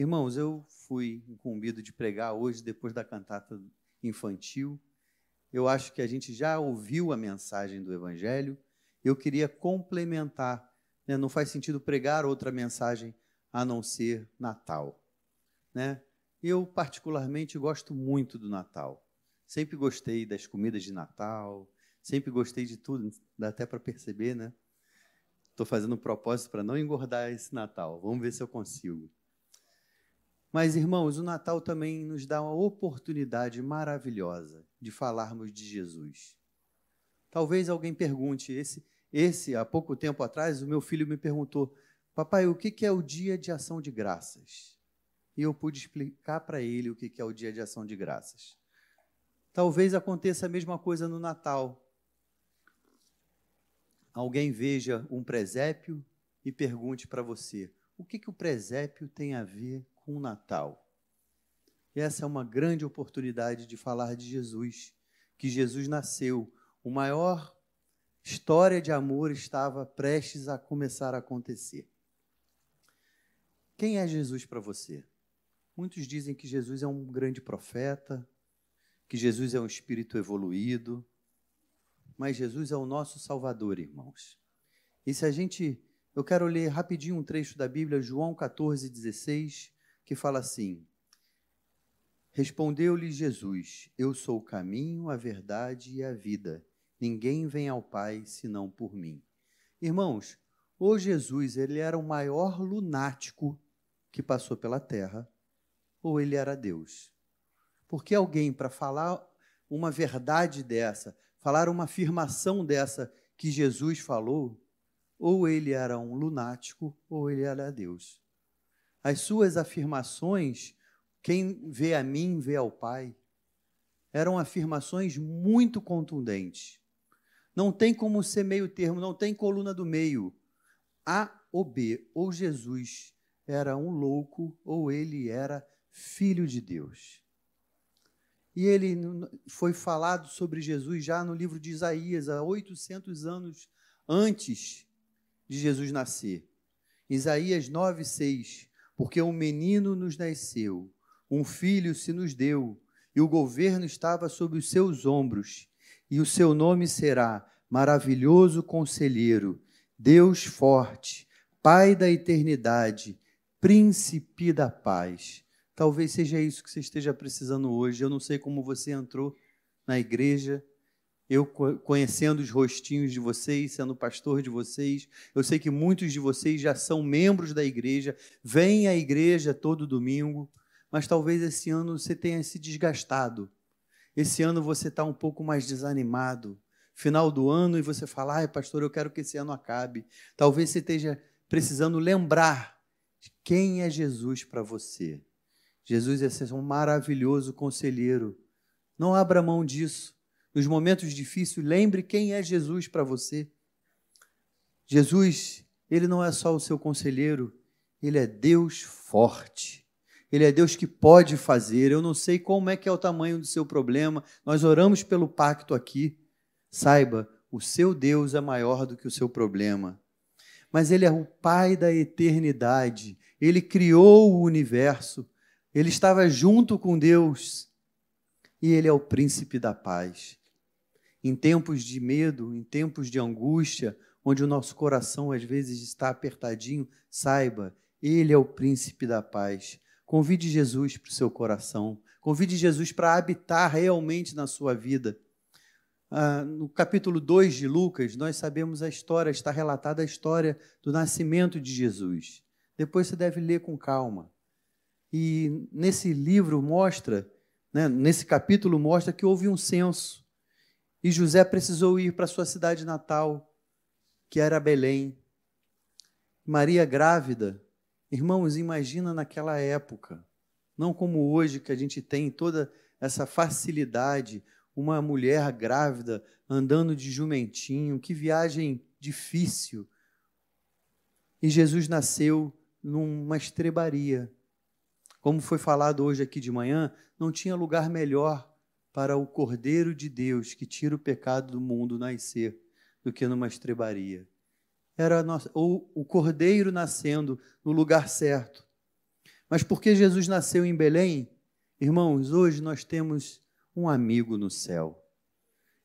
Irmãos, eu fui incumbido de pregar hoje, depois da cantata infantil. Eu acho que a gente já ouviu a mensagem do Evangelho. Eu queria complementar. Né? Não faz sentido pregar outra mensagem a não ser Natal. Né? Eu, particularmente, gosto muito do Natal. Sempre gostei das comidas de Natal, sempre gostei de tudo, dá até para perceber, né? Estou fazendo um propósito para não engordar esse Natal. Vamos ver se eu consigo. Mas, irmãos, o Natal também nos dá uma oportunidade maravilhosa de falarmos de Jesus. Talvez alguém pergunte, esse, esse há pouco tempo atrás, o meu filho me perguntou, papai, o que é o dia de ação de graças? E eu pude explicar para ele o que é o dia de ação de graças. Talvez aconteça a mesma coisa no Natal. Alguém veja um presépio e pergunte para você: o que, que o presépio tem a ver com o Natal? E essa é uma grande oportunidade de falar de Jesus, que Jesus nasceu. O maior história de amor estava prestes a começar a acontecer. Quem é Jesus para você? Muitos dizem que Jesus é um grande profeta, que Jesus é um espírito evoluído, mas Jesus é o nosso Salvador, irmãos. E se a gente. Eu quero ler rapidinho um trecho da Bíblia, João 14, 16, que fala assim: Respondeu-lhe Jesus: Eu sou o caminho, a verdade e a vida. Ninguém vem ao Pai senão por mim. Irmãos, o Jesus, ele era o maior lunático que passou pela terra, ou ele era Deus? Porque alguém, para falar uma verdade dessa, falar uma afirmação dessa que Jesus falou, ou ele era um lunático, ou ele era Deus. As suas afirmações, quem vê a mim, vê ao Pai, eram afirmações muito contundentes. Não tem como ser meio termo, não tem coluna do meio. A ou B, ou Jesus era um louco, ou ele era filho de Deus. E ele foi falado sobre Jesus já no livro de Isaías, há 800 anos antes de Jesus nascer. Isaías 9, 6. Porque um menino nos nasceu, um filho se nos deu, e o governo estava sobre os seus ombros, e o seu nome será Maravilhoso Conselheiro, Deus Forte, Pai da Eternidade, Príncipe da Paz. Talvez seja isso que você esteja precisando hoje. Eu não sei como você entrou na igreja, eu conhecendo os rostinhos de vocês, sendo pastor de vocês, eu sei que muitos de vocês já são membros da igreja, vêm à igreja todo domingo, mas talvez esse ano você tenha se desgastado. Esse ano você está um pouco mais desanimado. Final do ano e você fala, ai, pastor, eu quero que esse ano acabe. Talvez você esteja precisando lembrar quem é Jesus para você. Jesus é um maravilhoso conselheiro. Não abra mão disso. Nos momentos difíceis, lembre quem é Jesus para você. Jesus, ele não é só o seu conselheiro, ele é Deus forte. Ele é Deus que pode fazer. Eu não sei como é que é o tamanho do seu problema. Nós oramos pelo pacto aqui. Saiba, o seu Deus é maior do que o seu problema. Mas ele é o pai da eternidade. Ele criou o universo. Ele estava junto com Deus e ele é o príncipe da paz. Em tempos de medo, em tempos de angústia, onde o nosso coração às vezes está apertadinho, saiba, ele é o príncipe da paz. Convide Jesus para o seu coração. Convide Jesus para habitar realmente na sua vida. Ah, no capítulo 2 de Lucas, nós sabemos a história, está relatada a história do nascimento de Jesus. Depois você deve ler com calma. E nesse livro mostra, né, nesse capítulo mostra que houve um censo. E José precisou ir para sua cidade natal, que era Belém. Maria grávida. Irmãos, imagina naquela época, não como hoje que a gente tem toda essa facilidade, uma mulher grávida andando de jumentinho, que viagem difícil. E Jesus nasceu numa estrebaria, como foi falado hoje aqui de manhã, não tinha lugar melhor para o Cordeiro de Deus que tira o pecado do mundo nascer do que numa estrebaria. Era nossa, ou o Cordeiro nascendo no lugar certo. Mas porque Jesus nasceu em Belém, irmãos, hoje nós temos um amigo no céu.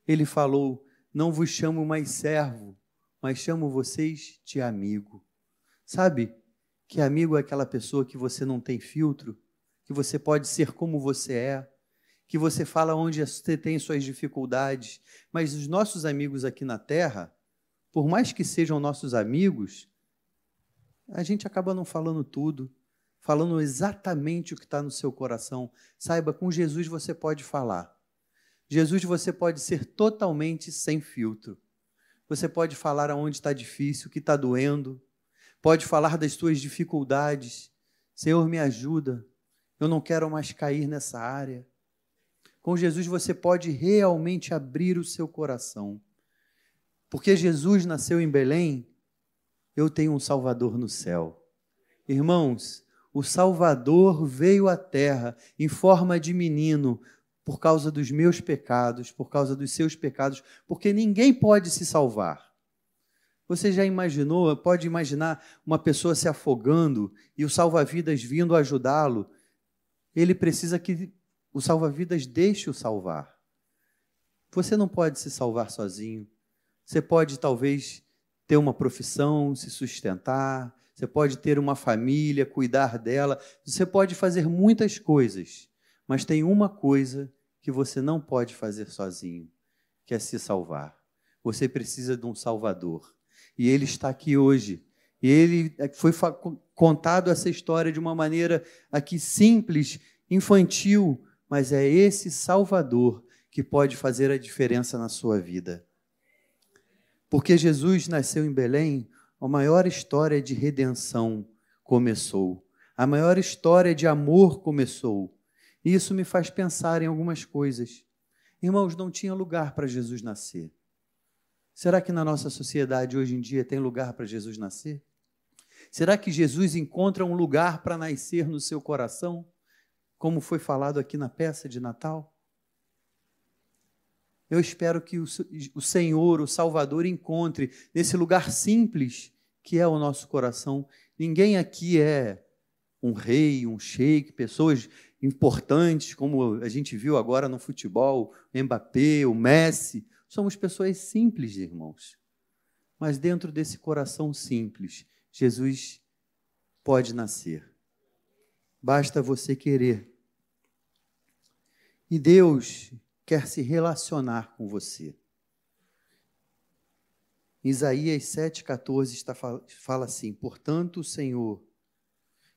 Ele falou: Não vos chamo mais servo, mas chamo vocês de amigo. Sabe que amigo é aquela pessoa que você não tem filtro, que você pode ser como você é, que você fala onde você tem suas dificuldades, mas os nossos amigos aqui na terra, por mais que sejam nossos amigos, a gente acaba não falando tudo, falando exatamente o que está no seu coração. Saiba, com Jesus você pode falar. Jesus você pode ser totalmente sem filtro. Você pode falar aonde está difícil, o que está doendo, pode falar das suas dificuldades. Senhor, me ajuda, eu não quero mais cair nessa área. Com Jesus você pode realmente abrir o seu coração. Porque Jesus nasceu em Belém, eu tenho um Salvador no céu. Irmãos, o Salvador veio à terra em forma de menino por causa dos meus pecados, por causa dos seus pecados, porque ninguém pode se salvar. Você já imaginou, pode imaginar uma pessoa se afogando e o salva-vidas vindo ajudá-lo? Ele precisa que o salva-vidas deixe o salvar. Você não pode se salvar sozinho. Você pode talvez ter uma profissão, se sustentar, você pode ter uma família, cuidar dela, você pode fazer muitas coisas, mas tem uma coisa que você não pode fazer sozinho, que é se salvar. Você precisa de um Salvador. E ele está aqui hoje. E ele é, foi contado essa história de uma maneira aqui simples, infantil, mas é esse Salvador que pode fazer a diferença na sua vida. Porque Jesus nasceu em Belém, a maior história de redenção começou. A maior história de amor começou. E isso me faz pensar em algumas coisas. Irmãos, não tinha lugar para Jesus nascer. Será que na nossa sociedade hoje em dia tem lugar para Jesus nascer? Será que Jesus encontra um lugar para nascer no seu coração? Como foi falado aqui na peça de Natal? Eu espero que o Senhor, o Salvador, encontre nesse lugar simples que é o nosso coração. Ninguém aqui é um rei, um sheik, pessoas importantes, como a gente viu agora no futebol, Mbappé, o Messi. Somos pessoas simples, irmãos. Mas dentro desse coração simples, Jesus pode nascer. Basta você querer. E Deus quer se relacionar com você. Isaías 7,14 está, fala assim: Portanto, o Senhor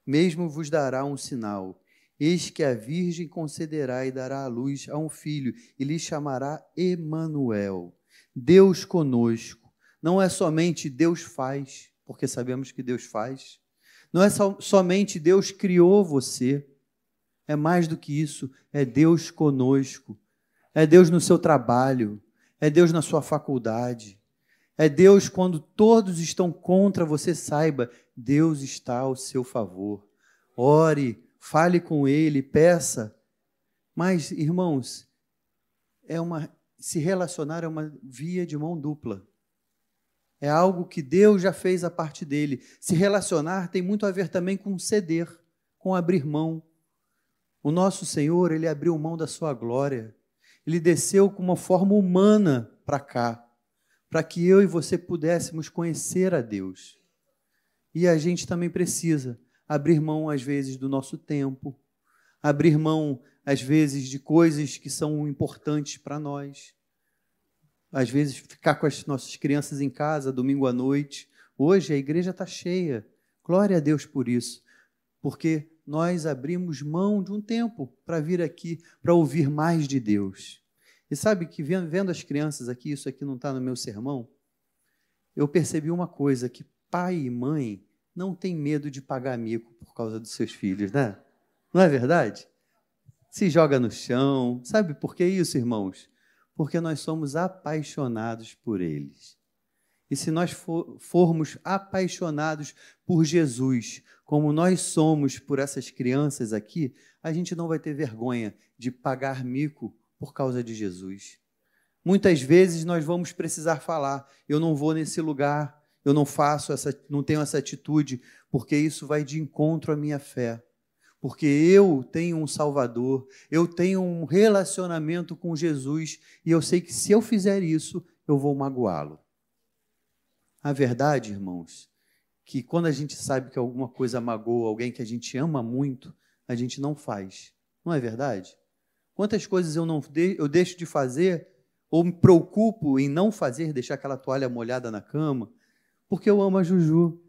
mesmo vos dará um sinal. Eis que a Virgem concederá e dará à luz a um filho, e lhe chamará Emanuel. Deus conosco. Não é somente Deus faz, porque sabemos que Deus faz, não é so, somente Deus criou você, é mais do que isso, é Deus conosco, é Deus no seu trabalho, é Deus na sua faculdade, é Deus quando todos estão contra você, saiba, Deus está ao seu favor. Ore, fale com Ele, peça. Mas, irmãos, é uma se relacionar é uma via de mão dupla. É algo que Deus já fez a parte dele. Se relacionar tem muito a ver também com ceder, com abrir mão. O nosso Senhor, ele abriu mão da sua glória. Ele desceu com uma forma humana para cá, para que eu e você pudéssemos conhecer a Deus. E a gente também precisa abrir mão, às vezes, do nosso tempo, abrir mão, às vezes, de coisas que são importantes para nós às vezes ficar com as nossas crianças em casa domingo à noite. Hoje a igreja está cheia. Glória a Deus por isso, porque nós abrimos mão de um tempo para vir aqui para ouvir mais de Deus. E sabe que vendo as crianças aqui, isso aqui não está no meu sermão, eu percebi uma coisa: que pai e mãe não têm medo de pagar mico por causa dos seus filhos, né? Não é verdade? Se joga no chão. Sabe por que isso, irmãos? porque nós somos apaixonados por eles. E se nós for, formos apaixonados por Jesus, como nós somos por essas crianças aqui, a gente não vai ter vergonha de pagar mico por causa de Jesus. Muitas vezes nós vamos precisar falar: eu não vou nesse lugar, eu não faço essa, não tenho essa atitude, porque isso vai de encontro à minha fé. porque eu tenho um Salvador, eu tenho um relacionamento com Jesus e eu sei que se eu fizer isso, eu vou magoá-lo. A verdade, irmãos, que quando a gente sabe que alguma coisa magoa alguém que a gente ama muito, a gente não faz. Não é verdade? Quantas coisas eu não de, eu deixo de fazer ou me preocupo em não fazer, deixar aquela toalha molhada na cama, porque eu amo a Juju,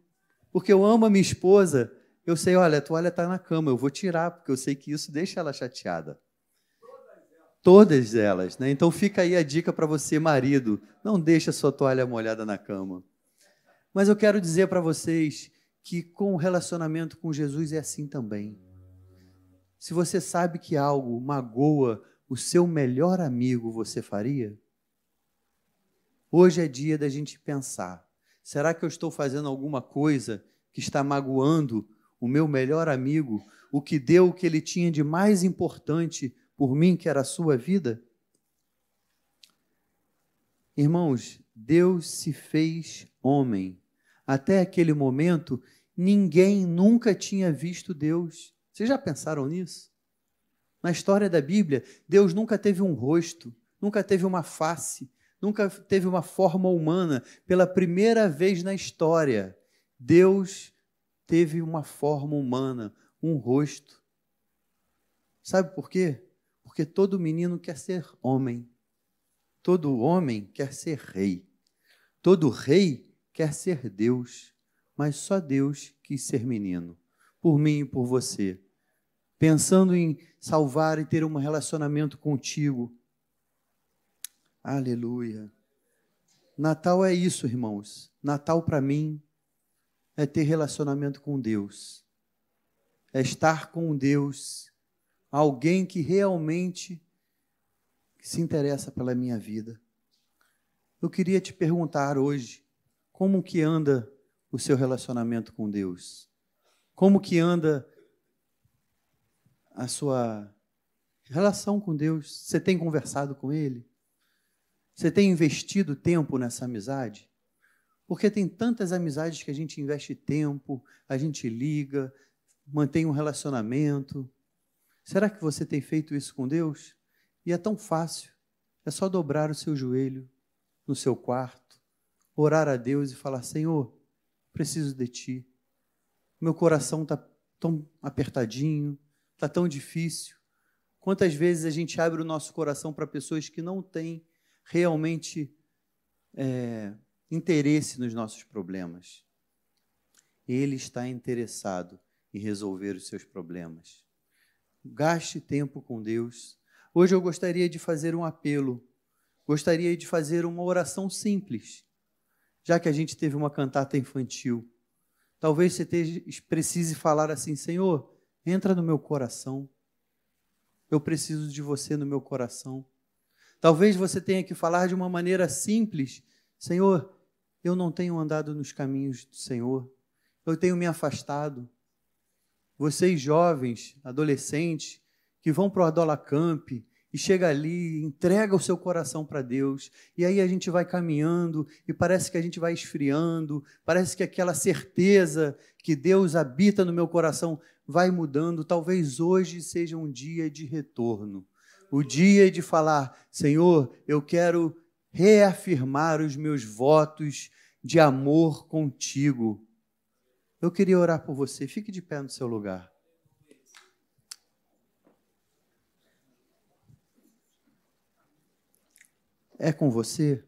porque eu amo a minha esposa, eu sei, olha, a toalha está na cama, eu vou tirar, porque eu sei que isso deixa ela chateada. Todas elas, né? Então fica aí a dica para você, marido, não deixa sua toalha molhada na cama. Mas eu quero dizer para vocês que com o relacionamento com Jesus é assim também. Se você sabe que algo magoa o seu melhor amigo, você faria? Hoje é dia da gente pensar: será que eu estou fazendo alguma coisa que está magoando o meu melhor amigo, o que deu o que ele tinha de mais importante por mim, que era a sua vida? Irmãos, Deus se fez homem. Até aquele momento, ninguém nunca tinha visto Deus. Vocês já pensaram nisso? Na história da Bíblia, Deus nunca teve um rosto, nunca teve uma face, nunca teve uma forma humana. Pela primeira vez na história, Deus teve uma forma humana, um rosto. Sabe por quê? Porque todo menino quer ser homem. Todo homem quer ser rei. Todo rei quer ser Deus. Mas só Deus quis ser menino. Por mim e por você. Pensando em salvar e ter um relacionamento contigo. Aleluia. Natal é isso, irmãos. Natal para mim é ter relacionamento com Deus, é estar com Deus, alguém que realmente se interessa pela minha vida. Eu queria te perguntar hoje, como que anda o seu relacionamento com Deus? Como que anda a sua relação com Deus? Você tem conversado com Ele? Você tem investido tempo nessa amizade? Porque tem tantas amizades que a gente investe tempo, a gente liga, mantém um relacionamento. Será que você tem feito isso com Deus? E é tão fácil. É só dobrar o seu joelho no seu quarto, orar a Deus e falar: Senhor, preciso de Ti. Meu coração está tão apertadinho, está tão difícil. Quantas vezes a gente abre o nosso coração para pessoas que não têm realmente é, interesse nos nossos problemas. Ele está interessado em resolver os seus problemas. Gaste tempo com Deus. Hoje eu gostaria de fazer um apelo. Gostaria de fazer uma oração simples. Já que a gente teve uma cantata infantil, talvez você precise falar assim: Senhor, entra no meu coração. Eu preciso de você no meu coração. Talvez você tenha que falar de uma maneira simples: Senhor, eu não tenho andado nos caminhos do Senhor, eu tenho me afastado. Vocês jovens, adolescentes, que vão para o Adola Camp e chega ali, entrega o seu coração para Deus, e aí a gente vai caminhando e parece que a gente vai esfriando, parece que aquela certeza que Deus habita no meu coração vai mudando. Talvez hoje seja um dia de retorno, o dia de falar: Senhor, eu quero reafirmar os meus votos de amor contigo. Eu queria orar por você. Fique de pé no seu lugar. É com você?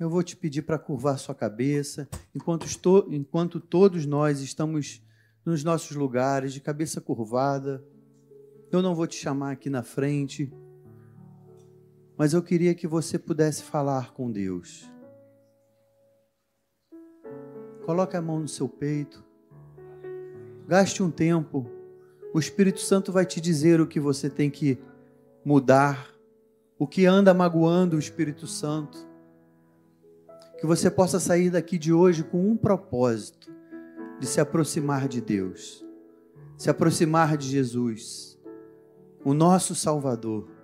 Eu vou te pedir para curvar sua cabeça, enquanto, estou, enquanto todos nós estamos nos nossos lugares, de cabeça curvada. Eu não vou te chamar aqui na frente mas eu queria que você pudesse falar com Deus. Coloque a mão no seu peito. Gaste um tempo. O Espírito Santo vai te dizer o que você tem que mudar, o que anda magoando o Espírito Santo. Que você possa sair daqui de hoje com um propósito: de se aproximar de Deus, se aproximar de Jesus, o nosso Salvador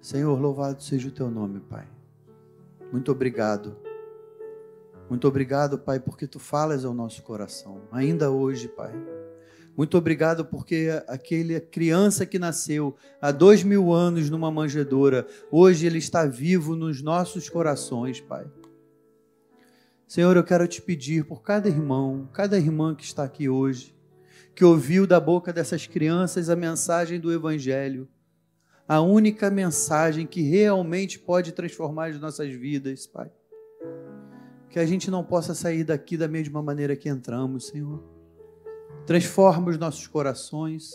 Senhor, louvado seja o teu nome, Pai. Muito obrigado Muito obrigado, Pai, porque tu falas ao nosso coração, ainda hoje, Pai. Muito obrigado porque aquele criança que nasceu há dois mil anos numa manjedoura, hoje ele está vivo nos nossos corações, Pai. Senhor, eu quero te pedir por cada irmão, cada irmã que está aqui hoje, que ouviu da boca dessas crianças a mensagem do Evangelho, a única mensagem que realmente pode transformar as nossas vidas, Pai que a gente não possa sair daqui da mesma maneira que entramos, Senhor. Transforma os nossos corações,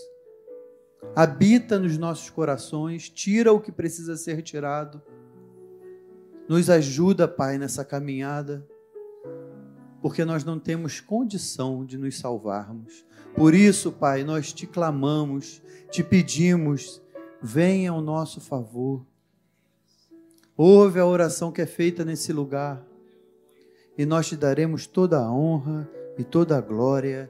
habita nos nossos corações, tira o que precisa ser tirado. Nos ajuda, Pai, nessa caminhada, porque nós não temos condição de nos salvarmos. Por isso, Pai, nós te clamamos, te pedimos, venha ao nosso favor. Ouve a oração que é feita nesse lugar e nós te daremos toda a honra e toda a glória